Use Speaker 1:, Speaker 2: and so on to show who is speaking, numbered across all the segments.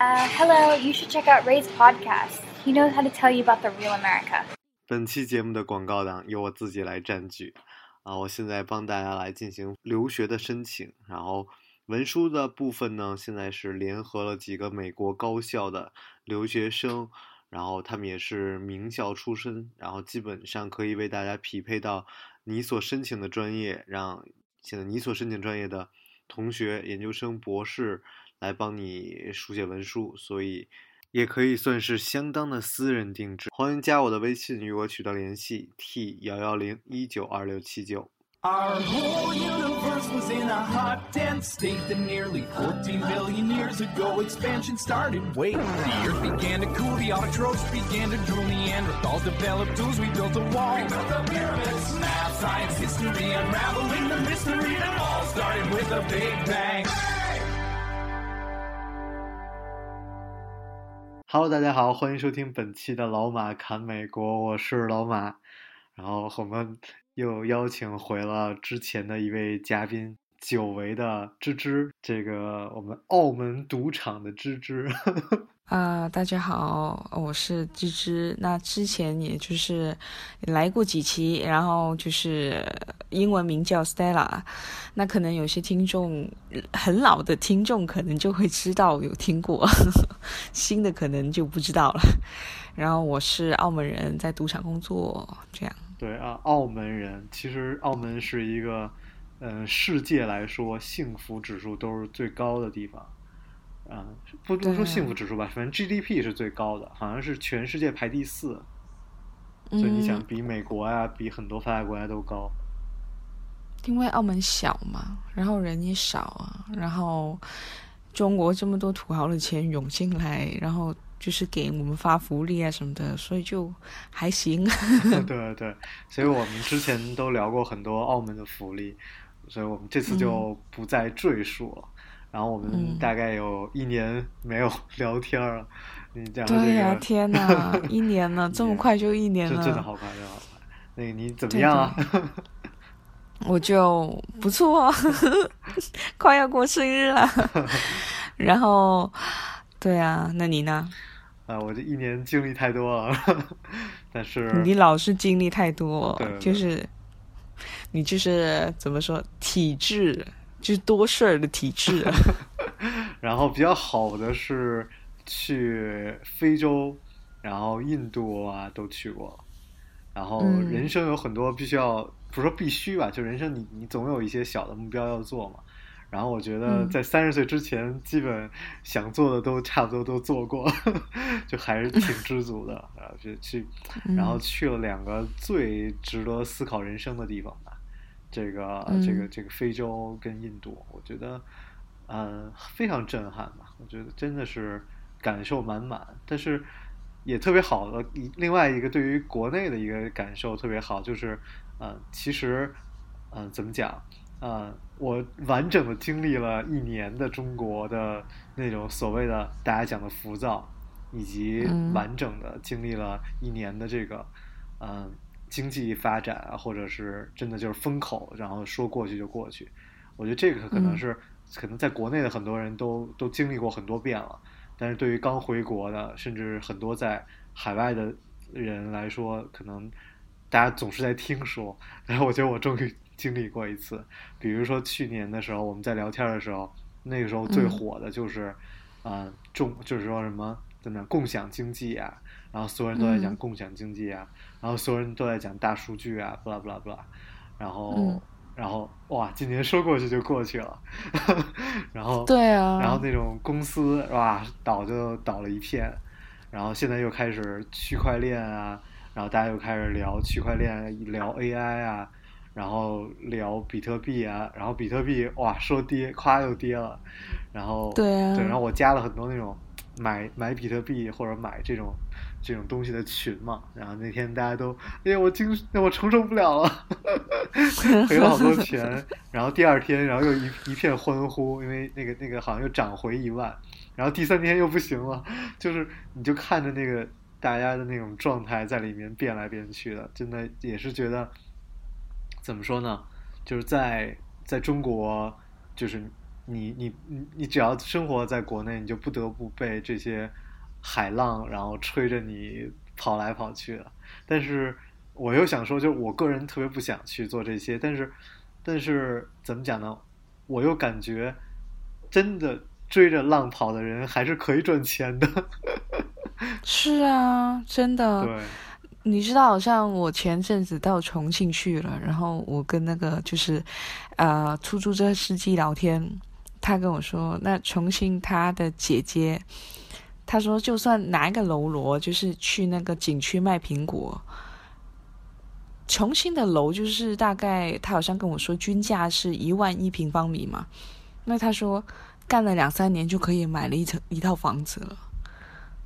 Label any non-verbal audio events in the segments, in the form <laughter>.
Speaker 1: Uh, hello, you should check out Ray's podcast. He knows how to tell you about the real America.
Speaker 2: 本期节目的广告档由我自己来占据啊！我现在帮大家来进行留学的申请，然后文书的部分呢，现在是联合了几个美国高校的留学生，然后他们也是名校出身，然后基本上可以为大家匹配到你所申请的专业，让现在你所申请专业的同学、研究生、博士。来帮你书写文书，所以也可以算是相当的私人定制。欢迎加我的微信与我取得联系，t 幺幺零一九二六七九。Our whole universe was in a hot, dense state that nearly 14 billion years ago expansion started. Wait, the earth began to cool, the autotrophs began to drool, Neanderthals developed tools, we built a wall. We built the pyramids, math, science, history, unraveling the mystery that all started with a big bang. Hello，大家好，欢迎收听本期的老马侃美国，我是老马。然后我们又邀请回了之前的一位嘉宾，久违的芝芝，这个我们澳门赌场的芝芝。<laughs>
Speaker 3: 啊，大家好，我是芝芝。那之前也就是来过几期，然后就是英文名叫 Stella。那可能有些听众很老的听众可能就会知道有听过，<laughs> 新的可能就不知道了。然后我是澳门人，在赌场工作，这样。
Speaker 2: 对啊，澳门人其实澳门是一个，嗯，世界来说幸福指数都是最高的地方。啊，不不说幸福指数吧，反正 GDP 是最高的，好像是全世界排第四，所以你想比美国呀，比很多发达国家都高。
Speaker 3: 因为澳门小嘛，然后人也少啊，然后中国这么多土豪的钱涌进来，然后就是给我们发福利啊什么的，所以就还行。<laughs>
Speaker 2: 对对，所以我们之前都聊过很多澳门的福利，所以我们这次就不再赘述了。然后我们大概有一年没有聊天了，你讲这个。
Speaker 3: 对呀，天哪，<laughs> 一年了，这么快就一年了，
Speaker 2: 真的好快，真的好快。那个你怎么样啊？<laughs>
Speaker 3: 我就不错，<laughs> 快要过生日了。然后，对啊，那你呢？
Speaker 2: 啊，我这一年经历太多了，但是
Speaker 3: 你老是经历太多，就是你就是怎么说体质。就是多事儿的体质，<laughs>
Speaker 2: 然后比较好的是去非洲，然后印度啊都去过，然后人生有很多必须要，不是说必须吧，就人生你你总有一些小的目标要做嘛。然后我觉得在三十岁之前，基本想做的都差不多都做过，<laughs> 就还是挺知足的。然后就去，然后去了两个最值得思考人生的地方吧。这个这个这个非洲跟印度，我觉得，嗯，非常震撼吧。我觉得真的是感受满满，但是也特别好的。另外一个对于国内的一个感受特别好，就是，嗯，其实，嗯，怎么讲？嗯，我完整的经历了一年的中国的那种所谓的大家讲的浮躁，以及完整的经历了一年的这个，嗯。经济发展啊，或者是真的就是风口，然后说过去就过去。我觉得这个可能是可能在国内的很多人都都经历过很多遍了，但是对于刚回国的，甚至很多在海外的人来说，可能大家总是在听说。然后我觉得我终于经历过一次，比如说去年的时候，我们在聊天的时候，那个时候最火的就是啊，中就是说什么怎么样共享经济啊。然后所有人都在讲共享经济啊，然后所有人都在讲大数据啊，不啦不啦不啦，然后然后哇，今年说过去就过去了，<laughs> 然后
Speaker 3: 对啊，
Speaker 2: 然后那种公司哇倒就倒了一片，然后现在又开始区块链啊，然后大家又开始聊区块链，聊 AI 啊，然后聊比特币啊，然后比特币哇说跌，咵又跌了，然后
Speaker 3: 对啊，
Speaker 2: 对，然后我加了很多那种买买比特币或者买这种。这种东西的群嘛，然后那天大家都，哎呀，我经，我承受不了了，<laughs> 赔了好多钱。然后第二天，然后又一一片欢呼，因为那个那个好像又涨回一万。然后第三天又不行了，就是你就看着那个大家的那种状态在里面变来变去的，真的也是觉得，怎么说呢？就是在在中国，就是你你你你只要生活在国内，你就不得不被这些海浪然后吹着你跑来跑去的。但是我又想说，就是我个人特别不想去做这些，但是但是怎么讲呢？我又感觉真的追着浪跑的人还是可以赚钱的。<laughs>
Speaker 3: 是啊，真的。
Speaker 2: 对。
Speaker 3: 你知道，好像我前阵子到重庆去了，然后我跟那个就是，呃，出租车司机聊天，他跟我说，那重庆他的姐姐，他说就算拿一个楼罗，就是去那个景区卖苹果，重庆的楼就是大概他好像跟我说均价是一万一平方米嘛，那他说干了两三年就可以买了一层一套房子了。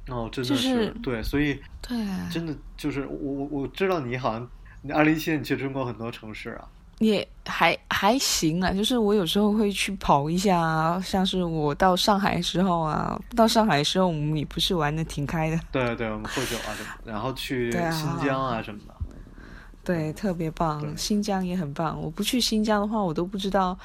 Speaker 2: 哦，真的是对，所以
Speaker 3: 对，
Speaker 2: 真的就是我我我知道你好像，你二零一七年去中国很多城市啊，
Speaker 3: 也还还行啊，就是我有时候会去跑一下，像是我到上海的时候啊，到上海的时候我们也不是玩的挺开的，
Speaker 2: 对对，我们喝酒啊什么，然后去新疆啊什么的，
Speaker 3: 对，特别棒，新疆也很棒，我不去新疆的话，我都不知道。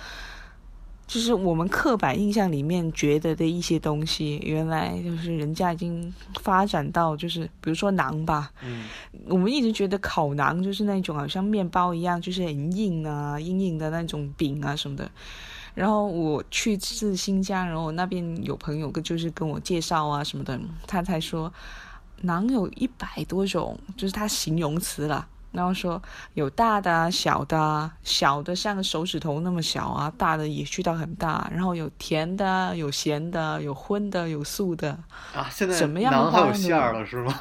Speaker 3: 就是我们刻板印象里面觉得的一些东西，原来就是人家已经发展到，就是比如说馕吧，
Speaker 2: 嗯，
Speaker 3: 我们一直觉得烤馕就是那种好像面包一样，就是很硬啊、硬硬的那种饼啊什么的。然后我去次新疆，然后那边有朋友就是跟我介绍啊什么的，他才说馕有一百多种，就是他形容词了。然后说有大的、小的，小的像个手指头那么小啊，大的也去到很大。然后有甜的、有咸的、有荤的、有素的
Speaker 2: 啊。现在
Speaker 3: 什么样的
Speaker 2: 还有馅儿了是吗？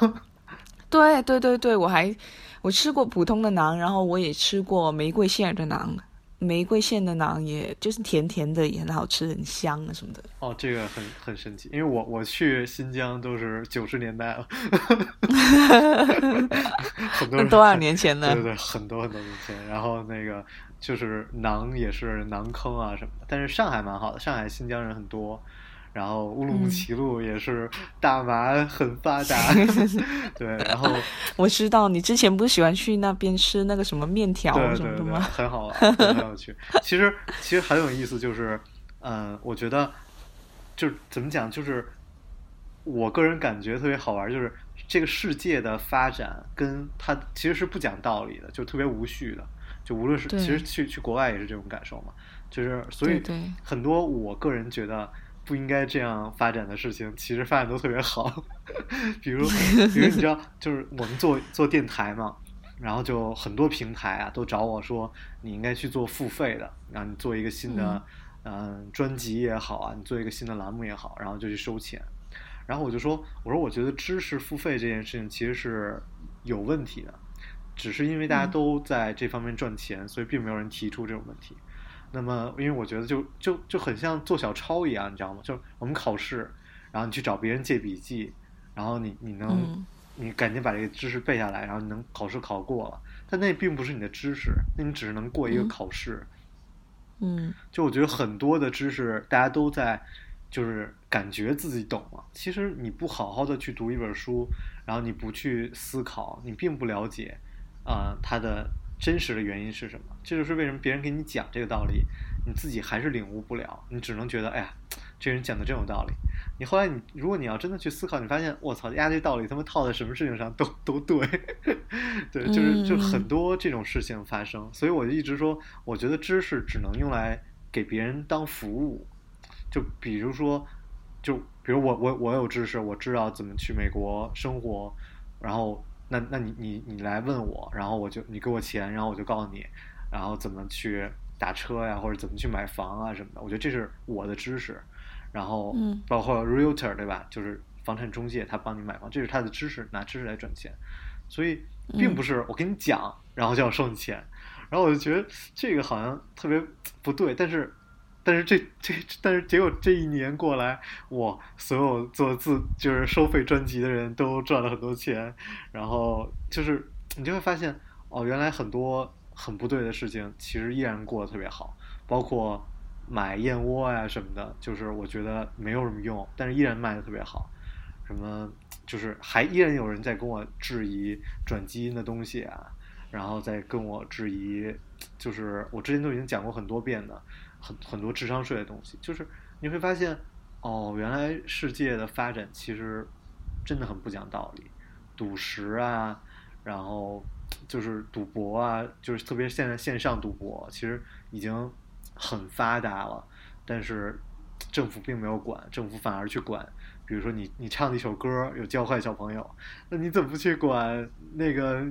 Speaker 3: 对对对对，我还我吃过普通的馕，然后我也吃过玫瑰馅的馕。玫瑰馅的馕，也就是甜甜的，也很好吃，很香啊什么的。
Speaker 2: 哦，这个很很神奇，因为我我去新疆都是九十年代了，<laughs> 很多 <laughs>
Speaker 3: 多少年前呢？
Speaker 2: 对对对，很多很多年前。然后那个就是馕也是馕坑啊什么的，但是上海蛮好的，上海新疆人很多。然后乌鲁木齐路也是大麻很发达，<laughs> 对。然后 <laughs>
Speaker 3: 我知道你之前不是喜欢去那边吃那个什么面条什么的吗？
Speaker 2: 很好玩，<laughs> 很有趣。其实其实很有意思，就是嗯，我觉得就是怎么讲，就是我个人感觉特别好玩，就是这个世界的发展跟它其实是不讲道理的，就特别无序的。就无论是其实去去国外也是这种感受嘛，就是所以很多我个人觉得。不应该这样发展的事情，其实发展都特别好。<laughs> 比如，比如你知道，<laughs> 就是我们做做电台嘛，然后就很多平台啊都找我说，你应该去做付费的，然后你做一个新的嗯专辑也好啊，你做一个新的栏目也好，然后就去收钱。然后我就说，我说我觉得知识付费这件事情其实是有问题的，只是因为大家都在这方面赚钱，所以并没有人提出这种问题。那么，因为我觉得就就就很像做小抄一样，你知道吗？就我们考试，然后你去找别人借笔记，然后你你能你赶紧把这个知识背下来，然后你能考试考过了，但那并不是你的知识，那你只是能过一个考试。
Speaker 3: 嗯，
Speaker 2: 就我觉得很多的知识，大家都在就是感觉自己懂了，其实你不好好的去读一本书，然后你不去思考，你并不了解啊它的。真实的原因是什么？这就是为什么别人给你讲这个道理，你自己还是领悟不了。你只能觉得，哎呀，这人讲的真有道理。你后来你，如果你要真的去思考，你发现，我操，压这道理他妈套在什么事情上都都对，<laughs> 对，就是就很多这种事情发生。所以我就一直说，我觉得知识只能用来给别人当服务。就比如说，就比如我我我有知识，我知道怎么去美国生活，然后。那那你你你来问我，然后我就你给我钱，然后我就告诉你，然后怎么去打车呀，或者怎么去买房啊什么的。我觉得这是我的知识，然后包括 realtor 对吧？就是房产中介，他帮你买房，这是他的知识，拿知识来赚钱。所以并不是我跟你讲，然后就要收你钱。然后我就觉得这个好像特别不对，但是。但是这这但是结果这一年过来，哇！所有做自就是收费专辑的人都赚了很多钱，然后就是你就会发现哦，原来很多很不对的事情，其实依然过得特别好。包括买燕窝呀什么的，就是我觉得没有什么用，但是依然卖的特别好。什么就是还依然有人在跟我质疑转基因的东西啊，然后再跟我质疑，就是我之前都已经讲过很多遍的。很很多智商税的东西。就是你会发现，哦，原来世界的发展其实真的很不讲道理，赌石啊，然后就是赌博啊，就是特别现在线上赌博，其实已经很发达了，但是政府并没有管，政府反而去管。比如说你你唱的一首歌有教坏小朋友，那你怎么不去管那个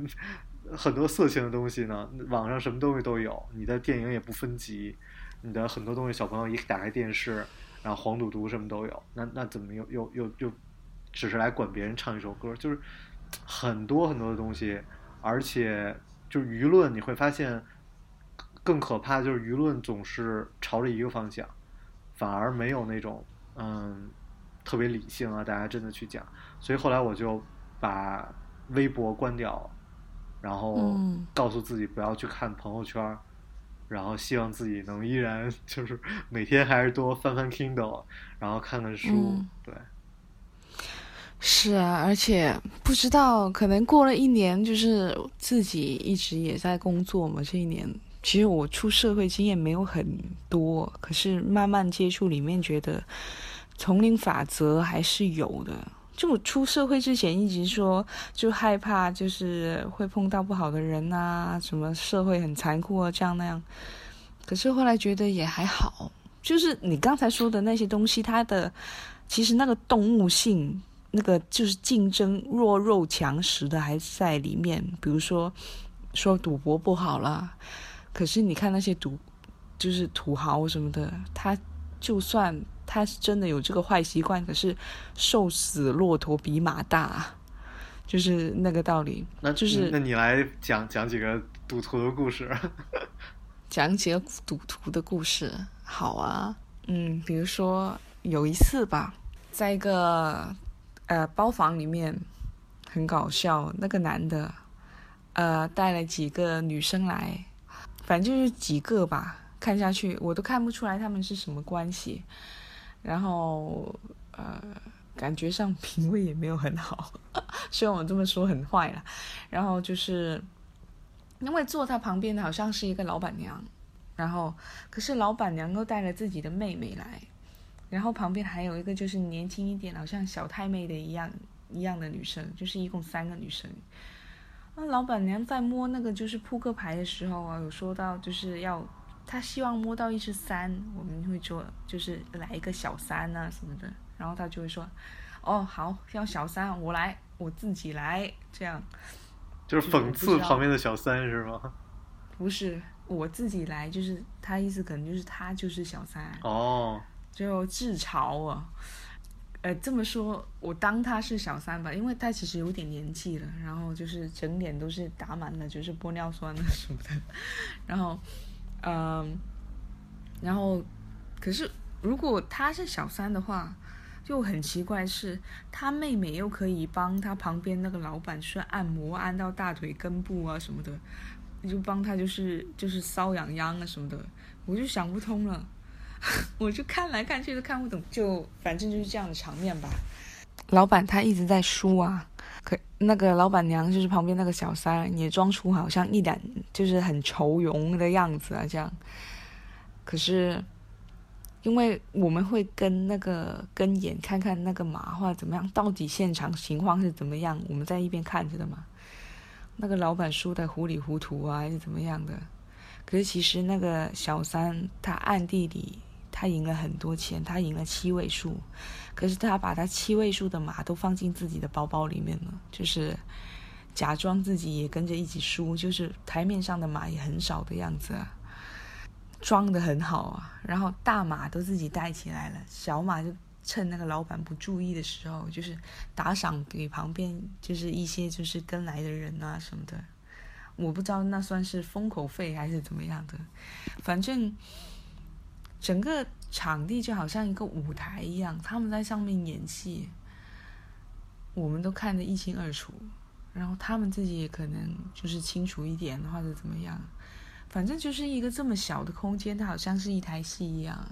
Speaker 2: 很多色情的东西呢？网上什么东西都有，你的电影也不分级，你的很多东西小朋友一打开电视，然后黄赌毒什么都有，那那怎么又又又又只是来管别人唱一首歌？就是很多很多的东西，而且就是舆论你会发现更可怕，就是舆论总是朝着一个方向，反而没有那种嗯。特别理性啊，大家真的去讲，所以后来我就把微博关掉了，然后告诉自己不要去看朋友圈，然后希望自己能依然 <laughs> 就是每天还是多翻翻 Kindle，然后看看书，对。
Speaker 3: 是啊，而且不知道可能过了一年，就是自己一直也在工作嘛。这一年其实我出社会经验没有很多，可是慢慢接触里面觉得。丛林法则还是有的。就我出社会之前一直说，就害怕就是会碰到不好的人啊，什么社会很残酷啊，这样那样。可是后来觉得也还好，就是你刚才说的那些东西，它的其实那个动物性，那个就是竞争弱肉强食的还在里面。比如说说赌博不好啦，可是你看那些赌就是土豪什么的，他就算。他是真的有这个坏习惯，可是瘦死骆驼比马大，就是那个道理。
Speaker 2: 那
Speaker 3: 就是
Speaker 2: 那你来讲讲几个赌徒的故事。<laughs>
Speaker 3: 讲几个赌徒的故事，好啊。嗯，比如说有一次吧，在一个呃包房里面，很搞笑。那个男的呃带了几个女生来，反正就是几个吧。看下去我都看不出来他们是什么关系。然后，呃，感觉上品味也没有很好，<laughs> 虽然我这么说很坏了。然后就是，因为坐他旁边的好像是一个老板娘，然后可是老板娘又带了自己的妹妹来，然后旁边还有一个就是年轻一点，好像小太妹的一样一样的女生，就是一共三个女生。那老板娘在摸那个就是扑克牌的时候啊，有说到就是要。他希望摸到一只三，我们会说就是来一个小三啊什么的，然后他就会说，哦好，要小三，我来，我自己来，这样。
Speaker 2: 就是讽刺旁边的小三是吗？
Speaker 3: 不是，我自己来，就是他意思可能就是他就是小三。
Speaker 2: 哦。
Speaker 3: 就自嘲啊，呃这么说，我当他是小三吧，因为他其实有点年纪了，然后就是整脸都是打满了就是玻尿酸啊什么的，<laughs> 然后。嗯，然后，可是如果他是小三的话，就很奇怪，是他妹妹又可以帮他旁边那个老板去按摩，按到大腿根部啊什么的，就帮他就是就是搔痒痒啊什么的，我就想不通了，<laughs> 我就看来看去都看不懂，就反正就是这样的场面吧。老板他一直在输啊。可那个老板娘就是旁边那个小三，也装出好像一脸就是很愁容的样子啊，这样。可是，因为我们会跟那个跟眼看看那个马或者怎么样，到底现场情况是怎么样，我们在一边看着的嘛。那个老板输的糊里糊涂啊，还是怎么样的？可是其实那个小三他暗地里。他赢了很多钱，他赢了七位数，可是他把他七位数的马都放进自己的包包里面了，就是假装自己也跟着一起输，就是台面上的马也很少的样子，装的很好啊。然后大马都自己带起来了，小马就趁那个老板不注意的时候，就是打赏给旁边，就是一些就是跟来的人啊什么的。我不知道那算是封口费还是怎么样的，反正。整个场地就好像一个舞台一样，他们在上面演戏，我们都看得一清二楚。然后他们自己也可能就是清楚一点或者怎么样，反正就是一个这么小的空间，它好像是一台戏一样。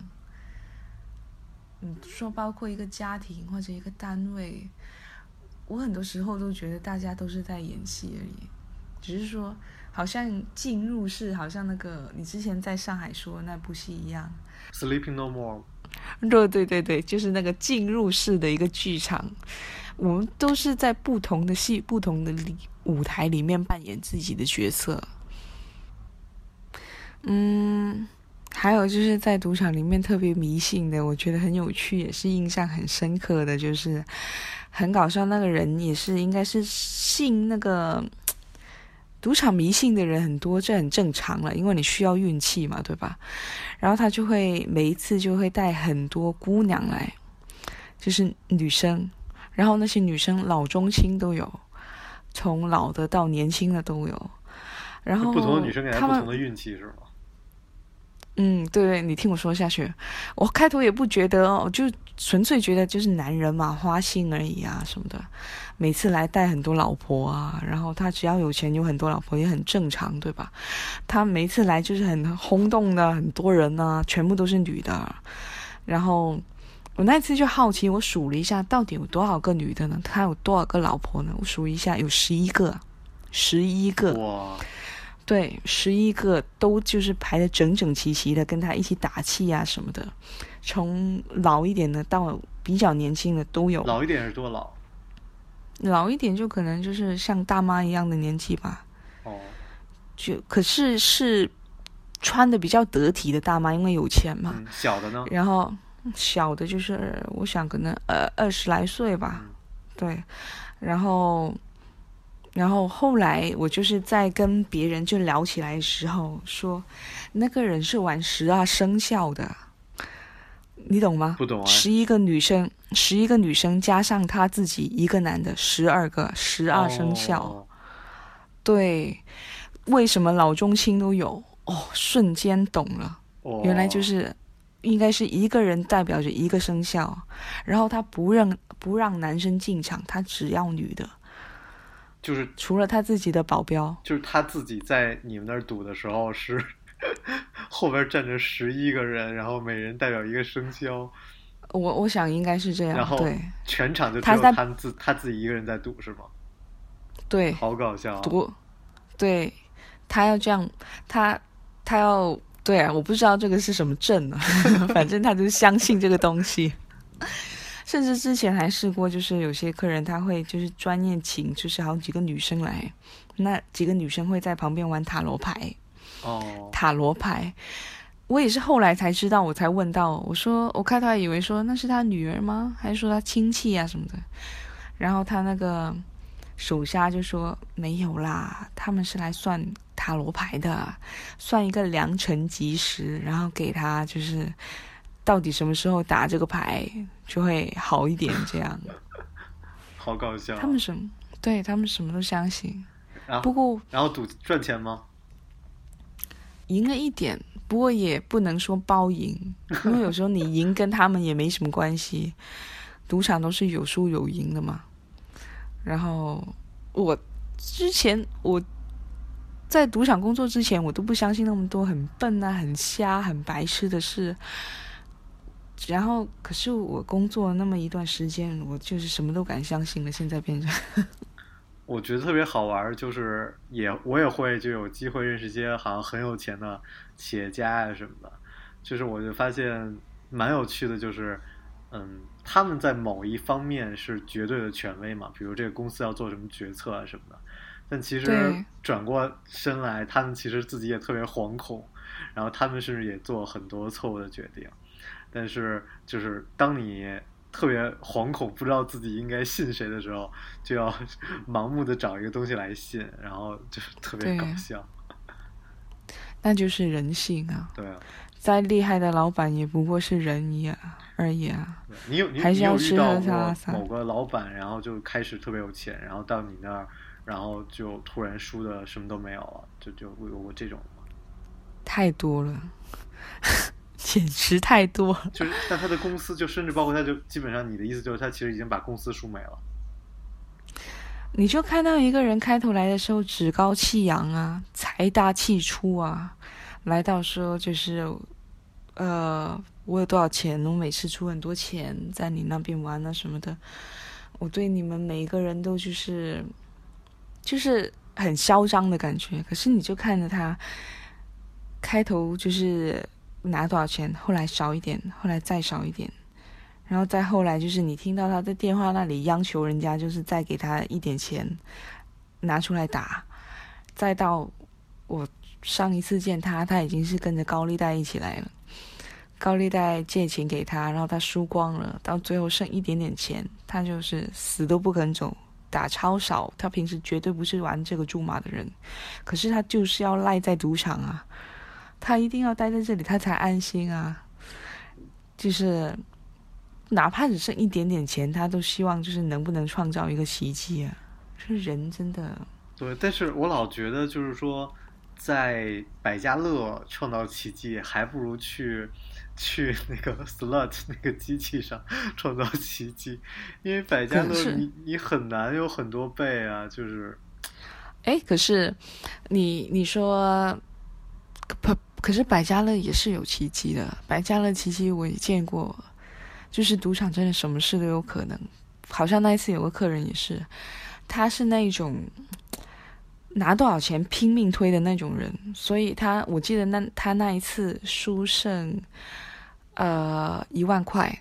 Speaker 3: 你说包括一个家庭或者一个单位，我很多时候都觉得大家都是在演戏而已。只是说好像进入式好像那个你之前在上海说那部戏一样。
Speaker 2: Sleeping No More。
Speaker 3: 对对对对，就是那个进入式的一个剧场，我们都是在不同的戏、不同的里舞台里面扮演自己的角色。嗯，还有就是在赌场里面特别迷信的，我觉得很有趣，也是印象很深刻的，就是很搞笑。那个人也是应该是信那个赌场迷信的人很多，这很正常了，因为你需要运气嘛，对吧？然后他就会每一次就会带很多姑娘来，就是女生，然后那些女生老中青都有，从老的到年轻的都有。然后
Speaker 2: 不同的女生给
Speaker 3: 他
Speaker 2: 不同的运气是吗？
Speaker 3: 嗯，对对，你听我说下去。我开头也不觉得哦，就纯粹觉得就是男人嘛，花心而已啊什么的。每次来带很多老婆啊，然后他只要有钱有很多老婆也很正常，对吧？他每次来就是很轰动的，很多人啊，全部都是女的。然后我那次就好奇，我数了一下，到底有多少个女的呢？他有多少个老婆呢？我数一下，有十一个，十一个。
Speaker 2: 哇，
Speaker 3: 对，十一个都就是排的整整齐齐的，跟他一起打气啊什么的，从老一点的到比较年轻的都有。
Speaker 2: 老一点是多老？
Speaker 3: 老一点就可能就是像大妈一样的年纪吧，
Speaker 2: 哦，
Speaker 3: 就可是是穿的比较得体的大妈，因为有钱嘛。
Speaker 2: 嗯，小的呢？
Speaker 3: 然后小的就是我想可能呃二十来岁吧，
Speaker 2: 嗯。
Speaker 3: 对，然后，然后后来我就是在跟别人就聊起来的时候说，那个人是玩十二生肖的，你懂吗？
Speaker 2: 不懂啊。
Speaker 3: 十一个女生，十一个女生加上他自己一个男的，十二个，十二生肖。
Speaker 2: 哦
Speaker 3: 对，为什么老中青都有？哦，瞬间懂了。
Speaker 2: 哦
Speaker 3: 原来就是应该是一个人代表着一个生肖，然后他不让不让男生进场，他只要女的，
Speaker 2: 就是
Speaker 3: 除了他自己的保镖。
Speaker 2: 就是他自己在你们那儿赌的时候是 <laughs> 后边站着十一个人，然后每人代表一个生肖，
Speaker 3: 我我想应该是这样，
Speaker 2: 然后
Speaker 3: 对
Speaker 2: 全场就只有他自他自己一个人在赌是吗？
Speaker 3: 对，
Speaker 2: 好搞笑、啊！
Speaker 3: 赌，对他要这样，他他要对啊，我不知道这个是什么证啊，<laughs> 反正他就是相信这个东西。<laughs> 甚至之前还试过，就是有些客人他会就是专业请，就是好几个女生来，那几个女生会在旁边玩塔罗牌，
Speaker 2: 哦，
Speaker 3: 塔罗牌。我也是后来才知道，我才问到，我说我开头还以为说那是他女儿吗？还是说他亲戚啊什么的？然后他那个手下就说没有啦，他们是来算塔罗牌的，算一个良辰吉时，然后给他就是到底什么时候打这个牌就会好一点，这样。<laughs>
Speaker 2: 好搞笑啊。
Speaker 3: 他们什么？对他们什么都相信。
Speaker 2: 然后
Speaker 3: 不过
Speaker 2: 然后赌赚钱吗？
Speaker 3: 赢了一点，不过也不能说包赢，<laughs> 因为有时候你赢跟他们也没什么关系，赌场都是有输有赢的嘛。然后我之前我在赌场工作之前，我都不相信那么多很笨啊、很瞎、很白痴的事。然后，可是我工作那么一段时间，我就是什么都敢相信了。现在变成
Speaker 2: 我觉得特别好玩儿，就是也我也会就有机会认识一些好像很有钱的企业家啊什么的，就是我就发现蛮有趣的，就是嗯，他们在某一方面是绝对的权威嘛，比如这个公司要做什么决策啊什么的，但其实转过身来，他们其实自己也特别惶恐，然后他们甚至也做很多错误的决定，但是就是当你特别惶恐，不知道自己应该信谁的时候，就要盲目的找一个东西来信，然后就是特别搞笑。
Speaker 3: 那就是人性啊！
Speaker 2: 对啊，
Speaker 3: 再厉害的老板也不过是人一样而已啊。
Speaker 2: 对你有你
Speaker 3: 还是
Speaker 2: 你有遇
Speaker 3: 要吃喝
Speaker 2: 到过
Speaker 3: 拉撒
Speaker 2: 某个老板，然后就开始特别有钱，然后到你那儿，然后就突然输的什么都没有了，就就有过这种吗？
Speaker 3: 太多了，简直太多了。
Speaker 2: 就是，但他的公司就甚至包括他就基本上你的意思就是他其实已经把公司输没了。
Speaker 3: 你就看到一个人开头来的时候趾高气扬啊，财大气粗啊，来到说就是，呃，我有多少钱，我每次出很多钱在你那边玩啊什么的，我对你们每一个人都就是，就是很嚣张的感觉。可是你就看着他开头就是拿多少钱，后来少一点，后来再少一点，然后再后来就是你听到他在电话那里央求人家，就是再给他一点钱拿出来打，再到我上一次见他，他已经是跟着高利贷一起来了。高利贷借钱给他，然后他输光了，到最后剩一点点钱，他就是死都不肯走，打超少。他平时绝对不是玩这个注码的人，可是他就是要赖在赌场啊，他一定要待在这里，他才安心啊。就是哪怕只剩一点点钱，他都希望就是能不能创造一个奇迹啊。这人真的
Speaker 2: 对，但是我老觉得就是说，在百家乐创造奇迹，还不如去。去那个 slot 那个机器上创造奇迹，<laughs> 因为百家乐你你很难有很多倍啊，就是，
Speaker 3: 哎，可是你你说，可可是百家乐也是有奇迹的，百家乐奇迹我也见过，就是赌场真的什么事都有可能，好像那一次有个客人也是，他是那种拿多少钱拼命推的那种人，所以他我记得那他那一次输剩。呃，一万块，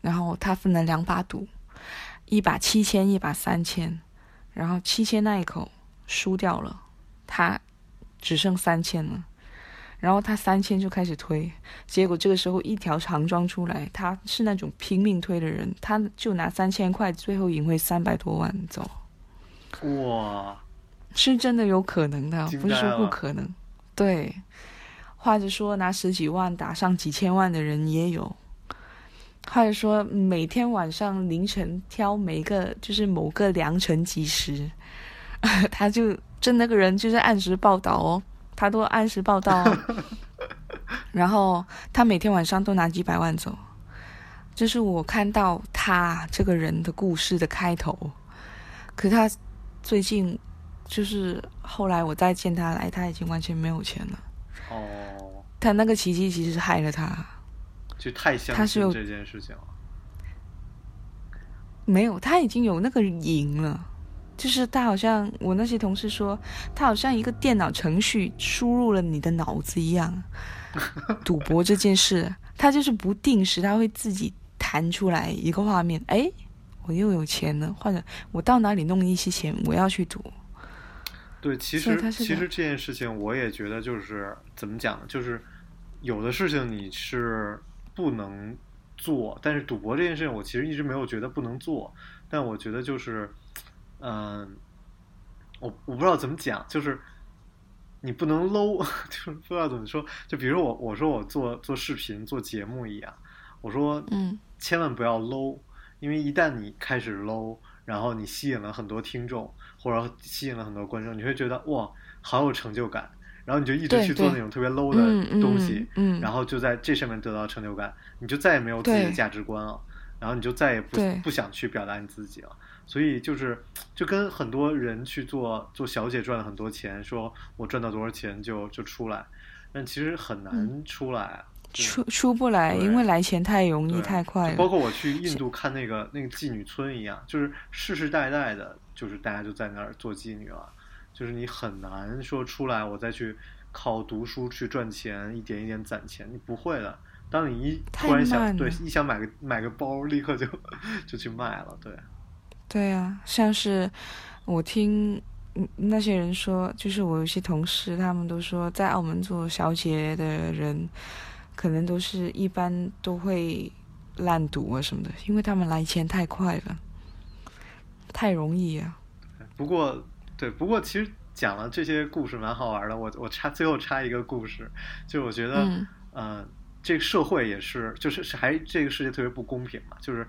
Speaker 3: 然后他分了两把赌，一把七千，一把三千，然后七千那一口输掉了，他只剩三千了，然后他三千就开始推，结果这个时候一条长庄出来，他是那种拼命推的人，他就拿三千块，最后赢回三百多万走，
Speaker 2: 哇，
Speaker 3: 是真的有可能的，不是说不可能，对。或者说拿十几万打上几千万的人也有，或者说每天晚上凌晨挑每个就是某个良辰吉时，<laughs> 他就这那个人就是按时报道哦，他都按时报道，<laughs> 然后他每天晚上都拿几百万走，这是我看到他这个人的故事的开头。可他最近就是后来我再见他来，他已经完全没有钱了。
Speaker 2: 哦，
Speaker 3: 他那个奇迹其实是害了他，
Speaker 2: 就太相信这件事情了。
Speaker 3: 没有，他已经有那个瘾了，就是他好像我那些同事说，他好像一个电脑程序输入了你的脑子一样。赌博这件事，他就是不定时，他会自己弹出来一个画面，哎，我又有钱了，或者我到哪里弄一些钱，我要去赌。
Speaker 2: 对，其实其实这件事情我也觉得就是怎么讲呢？就是有的事情你是不能做，但是赌博这件事情我其实一直没有觉得不能做。但我觉得就是，嗯，我我不知道怎么讲，就是你不能 low，<laughs> 就是不知道怎么说。就比如我我说我做做视频做节目一样，我说
Speaker 3: 嗯，
Speaker 2: 千万不要 low，因为一旦你开始 low，然后你吸引了很多听众。或者吸引了很多观众，你会觉得哇，好有成就感，然后你就一直去做那种特别 low 的东西，然后就在这上面得到成就感，你就再也没有自己的价值观了，然后你就再也不不想去表达你自己了。所以就是就跟很多人去做做小姐赚了很多钱，说我赚到多少钱就就出来，但其实很难出来，
Speaker 3: 出出不来，因为来钱太容易太快了。
Speaker 2: 包括我去印度看那个那个妓女村一样，就是世世代代的。就是大家就在那儿做妓女了，就是你很难说出来，我再去靠读书去赚钱，一点一点攒钱，你不会的。当你一突然想对一想买个买个包，立刻就就去卖了，对。
Speaker 3: 对啊，像是我听那些人说，就是我有些同事，他们都说在澳门做小姐的人，可能都是一般都会烂赌啊什么的，因为他们来钱太快了。太容易啊！
Speaker 2: 不过，对，不过其实讲了这些故事蛮好玩的。我我插最后插一个故事，就是我觉得，嗯，这个社会也是，就是是还这个世界特别不公平嘛，就是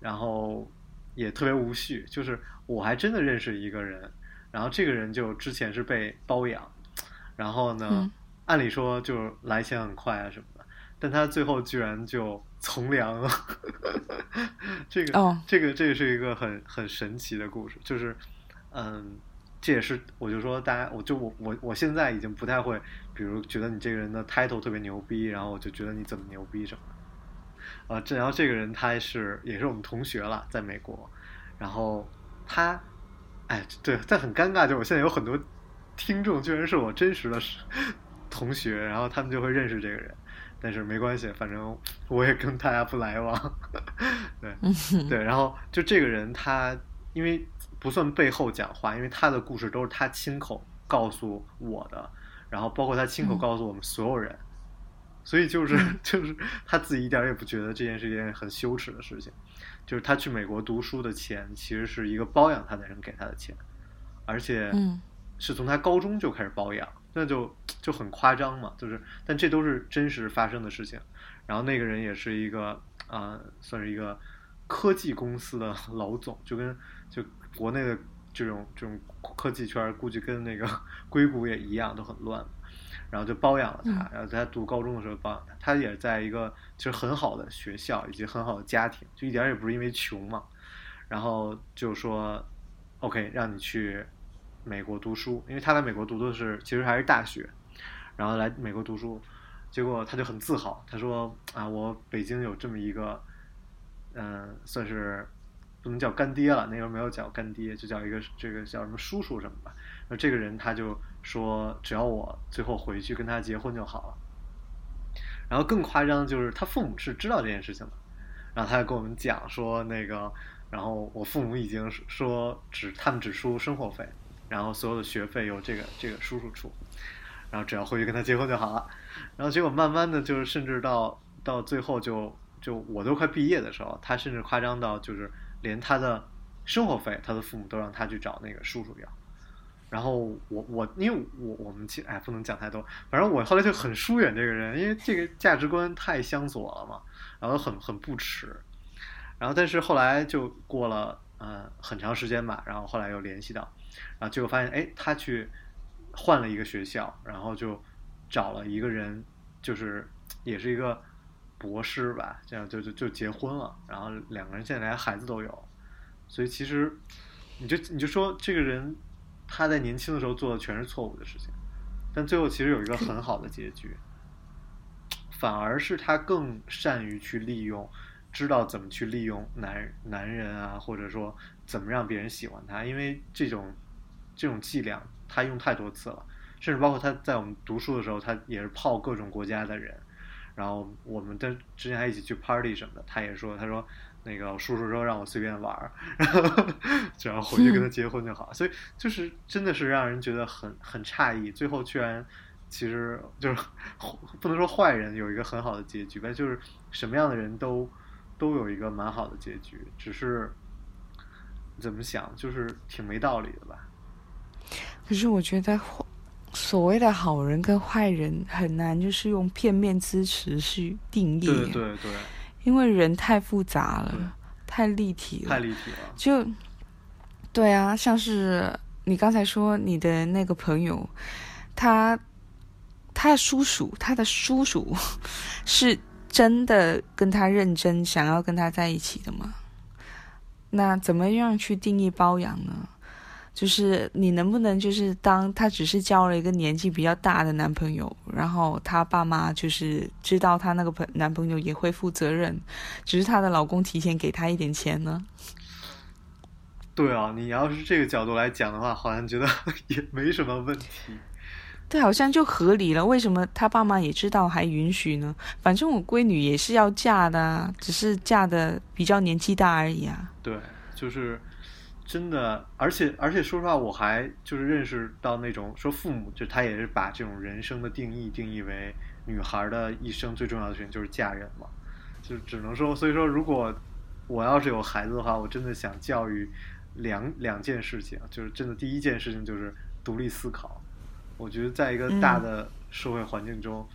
Speaker 2: 然后也特别无序。就是我还真的认识一个人，然后这个人就之前是被包养，然后呢，按理说就是来钱很快啊什么的，但他最后居然就。从良了，<laughs> 这个，这个，这个是一个很很神奇的故事，就是，嗯，这也是我就说大家，我就我我我现在已经不太会，比如觉得你这个人的 title 特别牛逼，然后我就觉得你怎么牛逼什么的，呃，这然后这个人他是也是我们同学了，在美国，然后他哎，对，但很尴尬，就我现在有很多听众居然是我真实的同学，然后他们就会认识这个人，但是没关系，反正我也跟大家不来往。<laughs> 对，<laughs> 对，然后就这个人他因为不算背后讲话，因为他的故事都是他亲口告诉我的，然后包括他亲口告诉我们所有人，所以就是就是他自己一点也不觉得这件事一件很羞耻的事情。就是他去美国读书的钱，其实是一个包养他的人给他的钱，而且是从他高中就开始包养，那就就很夸张嘛。就是，但这都是真实发生的事情。然后那个人也是一个啊，算是一个科技公司的老总，就跟就国内的这种这种科技圈，估计跟那个 <laughs> 硅谷也一样，都很乱。然后就包养了他，然后在他读高中的时候包养他。他也在一个其实很好的学校以及很好的家庭，就一点也不是因为穷嘛。然后就说，OK，让你去美国读书，因为他在美国读的是其实还是大学，然后来美国读书，结果他就很自豪，他说啊，我北京有这么一个，嗯，算是不能叫干爹了，那时候没有叫干爹，就叫一个这个叫什么叔叔什么吧。那这个人他就。说只要我最后回去跟他结婚就好了，然后更夸张的就是他父母是知道这件事情的，然后他就跟我们讲说那个，然后我父母已经说只他们只出生活费，然后所有的学费由这个这个叔叔出，然后只要回去跟他结婚就好了，然后结果慢慢的就是甚至到到最后就就我都快毕业的时候，他甚至夸张到就是连他的生活费他的父母都让他去找那个叔叔要。然后我我因为我我们其哎不能讲太多，反正我后来就很疏远这个人，因为这个价值观太相左了嘛，然后很很不耻，然后但是后来就过了呃很长时间吧，然后后来又联系到，然后结果发现哎他去换了一个学校，然后就找了一个人，就是也是一个博士吧，这样就就就结婚了，然后两个人现在连孩子都有，所以其实你就你就说这个人。他在年轻的时候做的全是错误的事情，但最后其实有一个很好的结局，反而是他更善于去利用，知道怎么去利用男男人啊，或者说怎么让别人喜欢他，因为这种这种伎俩他用太多次了，甚至包括他在我们读书的时候，他也是泡各种国家的人，然后我们的之前还一起去 party 什么的，他也说，他说。那个叔叔说让我随便玩儿，然后只要回去跟他结婚就好，所以就是真的是让人觉得很很诧异。最后居然其实就是 <laughs> 不能说坏人有一个很好的结局吧，就是什么样的人都都有一个蛮好的结局，只是怎么想就是挺没道理的吧。
Speaker 3: 可是我觉得所谓的好人跟坏人很难就是用片面之词去定义。
Speaker 2: 对对对。
Speaker 3: 因为人太复杂了，太立体了，
Speaker 2: 太立体了。
Speaker 3: 就，对啊，像是你刚才说你的那个朋友，他他的叔叔，他的叔叔 <laughs> 是真的跟他认真想要跟他在一起的吗？那怎么样去定义包养呢？就是你能不能就是当他只是交了一个年纪比较大的男朋友，然后他爸妈就是知道他那个朋男朋友也会负责任，只是她的老公提前给她一点钱呢？
Speaker 2: 对啊，你要是这个角度来讲的话，好像觉得 <laughs> 也没什么问题。
Speaker 3: 对，好像就合理了。为什么他爸妈也知道还允许呢？反正我闺女也是要嫁的，只是嫁的比较年纪大而已啊。
Speaker 2: 对，就是。真的，而且而且说实话，我还就是认识到那种说父母，就他也是把这种人生的定义定义为女孩的一生最重要的事情就是嫁人嘛，就只能说，所以说如果我要是有孩子的话，我真的想教育两两件事情，就是真的第一件事情就是独立思考。我觉得在一个大的社会环境中，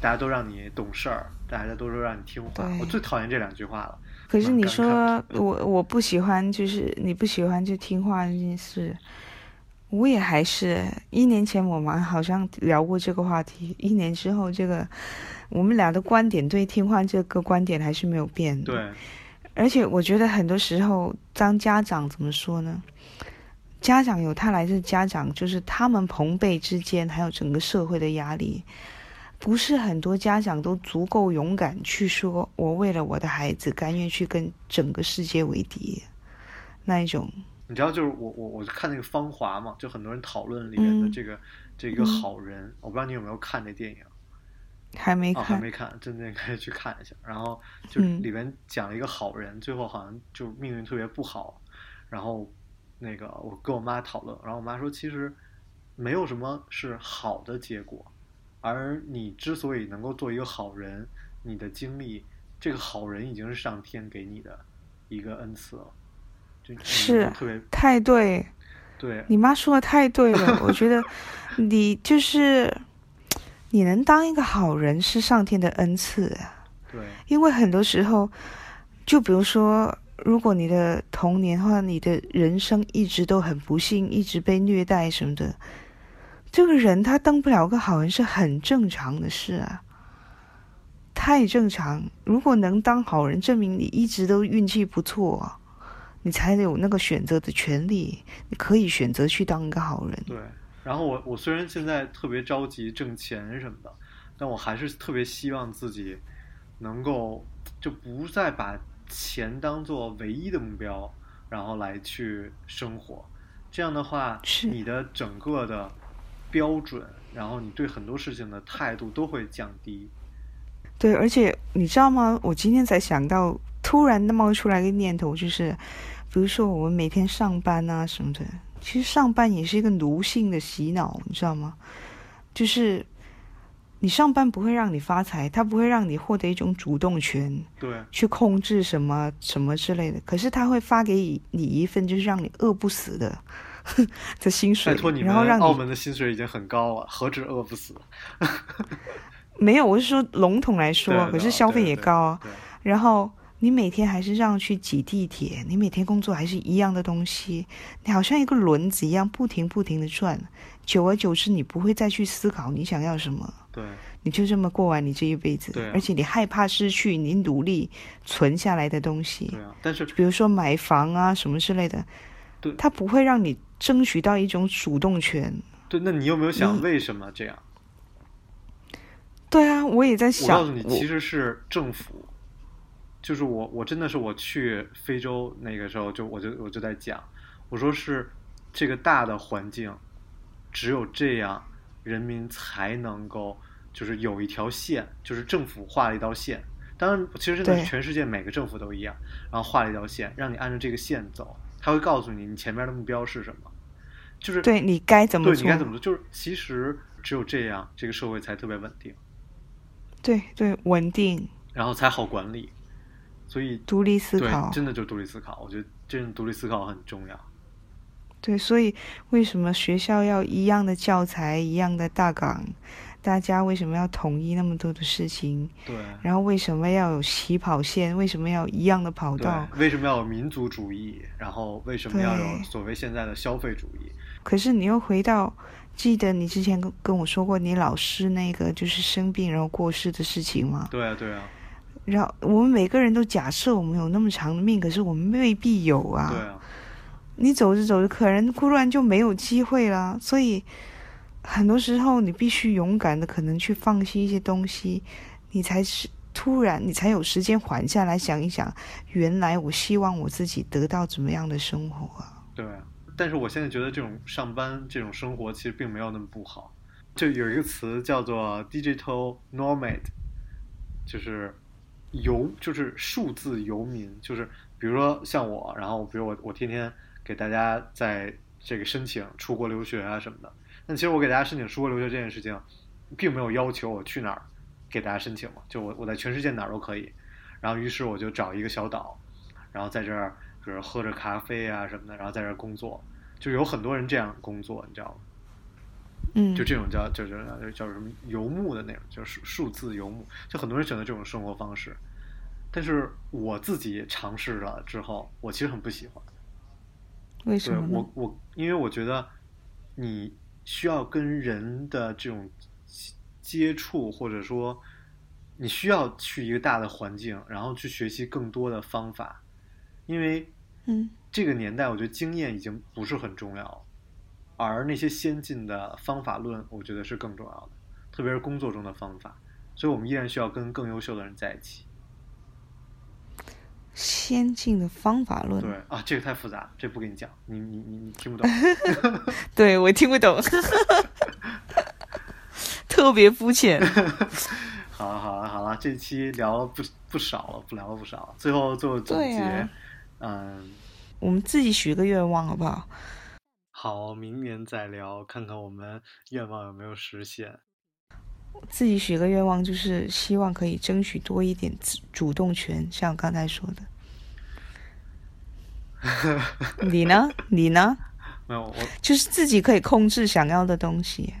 Speaker 2: 大家都让你懂事儿，大家都说让你听话，我最讨厌这两句话了。
Speaker 3: 可是你说我我不喜欢，就是你不喜欢就听话这件事，我也还是一年前我们好像聊过这个话题，一年之后这个我们俩的观点对听话这个观点还是没有变。
Speaker 2: 对，
Speaker 3: 而且我觉得很多时候当家长怎么说呢？家长有他来自家长，就是他们朋辈之间还有整个社会的压力。不是很多家长都足够勇敢去说，我为了我的孩子甘愿去跟整个世界为敌，那一种
Speaker 2: 你知道，就是我我我看那个《芳华》嘛，就很多人讨论里面的
Speaker 3: 嗯
Speaker 2: 这个、这个好人，我不知道你有没有看这电影。哦，
Speaker 3: 还没看，
Speaker 2: 还没看，真的应该去看一下。然后就
Speaker 3: 嗯
Speaker 2: 里面讲了一个好人，最后好像就命运特别不好。然后那个我跟我妈讨论，然后我妈说，其实没有什么是好的结果，而你之所以能够做一个好人，你的经历，这个好人已经是上天给你的一个恩赐了。就
Speaker 3: 是
Speaker 2: 特别
Speaker 3: 太对，
Speaker 2: 对，
Speaker 3: 你妈说的太对了，我觉得你就是你能当一个好人是上天的恩赐啊，
Speaker 2: 对，
Speaker 3: 因为很多时候，就比如说，如果你的童年或者你的人生一直都很不幸，一直被虐待什么的，这个人他当不了个好人是很正常的事啊，太正常。如果能当好人，证明你一直都运气不错啊，你才有那个选择的权利，你可以选择去当一个好人。
Speaker 2: 对，然后我我虽然现在特别着急挣钱什么的，但我还是特别希望自己能够就不再把钱当做唯一的目标，然后来去生活。这样的话，你的整个的标准，然后你对很多事情的态度都会降低。
Speaker 3: 对，而且你知道吗？我今天才想到，突然冒出来一个念头，就是，比如说我们每天上班啊什么的，其实上班也是一个奴性的洗脑，你知道吗？就是你上班不会让你发财，它不会让你获得一种主动权，
Speaker 2: 对
Speaker 3: 去控制什么什么之类的。可是它会发给你一份就是让你饿不死的 <laughs> 的薪水
Speaker 2: 拜托你，们
Speaker 3: 然后让你
Speaker 2: 澳门的薪水已经很高了，何止饿不死？<laughs>
Speaker 3: 没有，我是说笼统来说，可是消费也高然后你每天还是让去挤地铁，你每天工作还是一样的东西，你好像一个轮子一样不停不停的转，久而久之，你不会再去思考你想要什么，
Speaker 2: 对
Speaker 3: 你就这么过完你这一辈子，
Speaker 2: 对啊
Speaker 3: 而且你害怕失去你努力存下来的东西
Speaker 2: 对，啊！但是
Speaker 3: 比如说买房啊什么之类的
Speaker 2: 对，
Speaker 3: 它不会让你争取到一种主动权。
Speaker 2: 对，那你有没有想为什么这样？
Speaker 3: 对啊，我也在想我，
Speaker 2: 告诉你，其实是政府，就是我，我真的是我去非洲那个时候就我就我就在讲，我说是这个大的环境，只有这样，人民才能够就是有一条线，就是政府画了一道线。当然，其实真的全世界每个政府都一样，然后画了一条线，让你按照这个线走，他会告诉你你前面的目标是什么，就是
Speaker 3: 对你该怎么做？
Speaker 2: 对你该怎么做，就是其实只有这样，这个社会才特别稳定。
Speaker 3: 对对稳定、
Speaker 2: 然后才好管理。所以
Speaker 3: 独立思考，。
Speaker 2: 真的就独立思考。我觉得这种独立思考很重要。
Speaker 3: 对，所以为什么学校要一样的教材、一样的大纲？大家为什么要统一那么多的事情？
Speaker 2: 对
Speaker 3: 然后为什么要有起跑线？为什么要一样的跑道？，
Speaker 2: 为什么要有民族主义？然后为什么要有所谓现在的消费主义？
Speaker 3: 可是你又回到，记得你之前跟跟我说过，你老师那个就是生病然后过世的事情吗？
Speaker 2: 对啊，对啊，
Speaker 3: 然后我们每个人都假设我们有那么长的命，可是我们未必有啊。
Speaker 2: 对啊，
Speaker 3: 你走着走着，可能忽然就没有机会了。所以很多时候，你必须勇敢的，可能去放弃一些东西，你才是突然，你才有时间缓下来想一想，原来我希望我自己得到怎么样的生活啊？
Speaker 2: 对啊。但是我现在觉得这种上班这种生活其实并没有那么不好。就有一个词叫做 digital nomad，就是游，就是数字游民，就是比如说像我，然后比如我我天天给大家在这个申请出国留学啊什么的。但其实我给大家申请出国留学这件事情，并没有要求我去哪儿给大家申请嘛，就我我在全世界哪儿都可以。然后于是我就找一个小岛，然后在这儿比如喝着咖啡啊什么的，然后在这儿工作，就有很多人这样工作，你知道吗？
Speaker 3: 嗯，
Speaker 2: 就这种叫就就叫什么游牧的那种，就是数字游牧，就很多人选择这种生活方式。但是我自己尝试了之后，我其实很不喜欢。
Speaker 3: 为什么呢
Speaker 2: 我？我，因为我觉得你需要跟人的这种接触，或者说你需要去一个大的环境，然后去学习更多的方法，因为
Speaker 3: 嗯
Speaker 2: 这个年代，我觉得经验已经不是很重要了，而那些先进的方法论，我觉得是更重要的，特别是工作中的方法。所以我们依然需要跟更优秀的人在一起。
Speaker 3: 先进的方法论。
Speaker 2: 对啊，这个太复杂，这不跟你讲，你你你你听不懂。<laughs>
Speaker 3: 对我听不懂，<laughs> 特别肤浅。<laughs>
Speaker 2: 好了好了好了，这期聊了不不少了，不聊了不少。最后做总结，
Speaker 3: 啊、
Speaker 2: 嗯，
Speaker 3: 我们自己许个愿望好不好？
Speaker 2: 好，明年再聊，看看我们愿望有没有实现。
Speaker 3: 自己许个愿望，就是希望可以争取多一点主动权，像我刚才说的。<laughs> 你呢？你呢？
Speaker 2: 没有，我
Speaker 3: 就是自己可以控制想要的东西。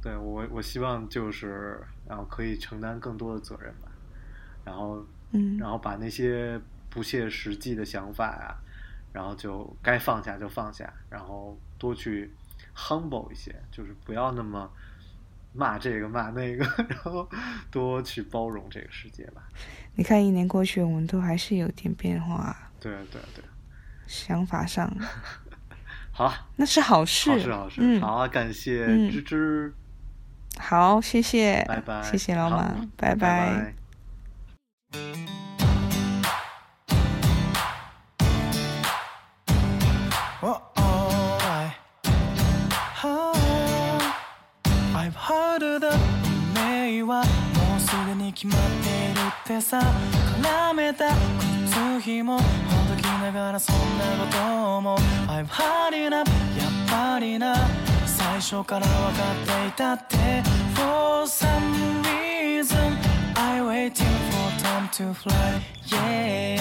Speaker 2: 对我，我希望就是然后可以承担更多的责任吧，然后
Speaker 3: 嗯，
Speaker 2: 然后把那些不切实际的想法呀、啊，然后就该放下就放下，然后多去 humble 一些，就是不要那么。骂这个骂那个，<laughs> 然后多去包容这个世界吧。
Speaker 3: 你看，一年过去，我们都还是有点变化。
Speaker 2: 对对对，
Speaker 3: 想法上，<laughs>
Speaker 2: 好，
Speaker 3: 那是好事，
Speaker 2: 好事好事。
Speaker 3: 嗯，
Speaker 2: 好，感谢芝芝。
Speaker 3: 好，谢谢，
Speaker 2: 拜拜，
Speaker 3: 谢谢老马，
Speaker 2: 拜
Speaker 3: 拜。
Speaker 4: 春だ運命はもうすぐに決まっているってさ。絡めた靴ひもほどきながらそんなことも I've had enough やっぱりな。最初から分かっていたって。For some reason I waiting for time to fly Yeah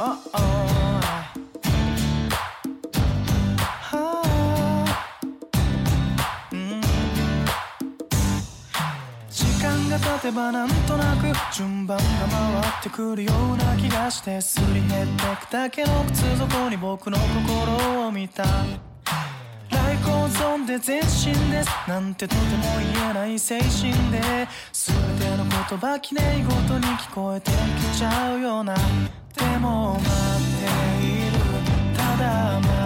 Speaker 4: oh oh 経てばなんとなく順番が回ってくるような気がしてすり減ってくだけの靴底に僕の心を見た。来光ゾーンで全身ですなんてとても言えない精神で全ての言葉きれいごとに聞こえてきちゃうような。でも待っている。ただ待って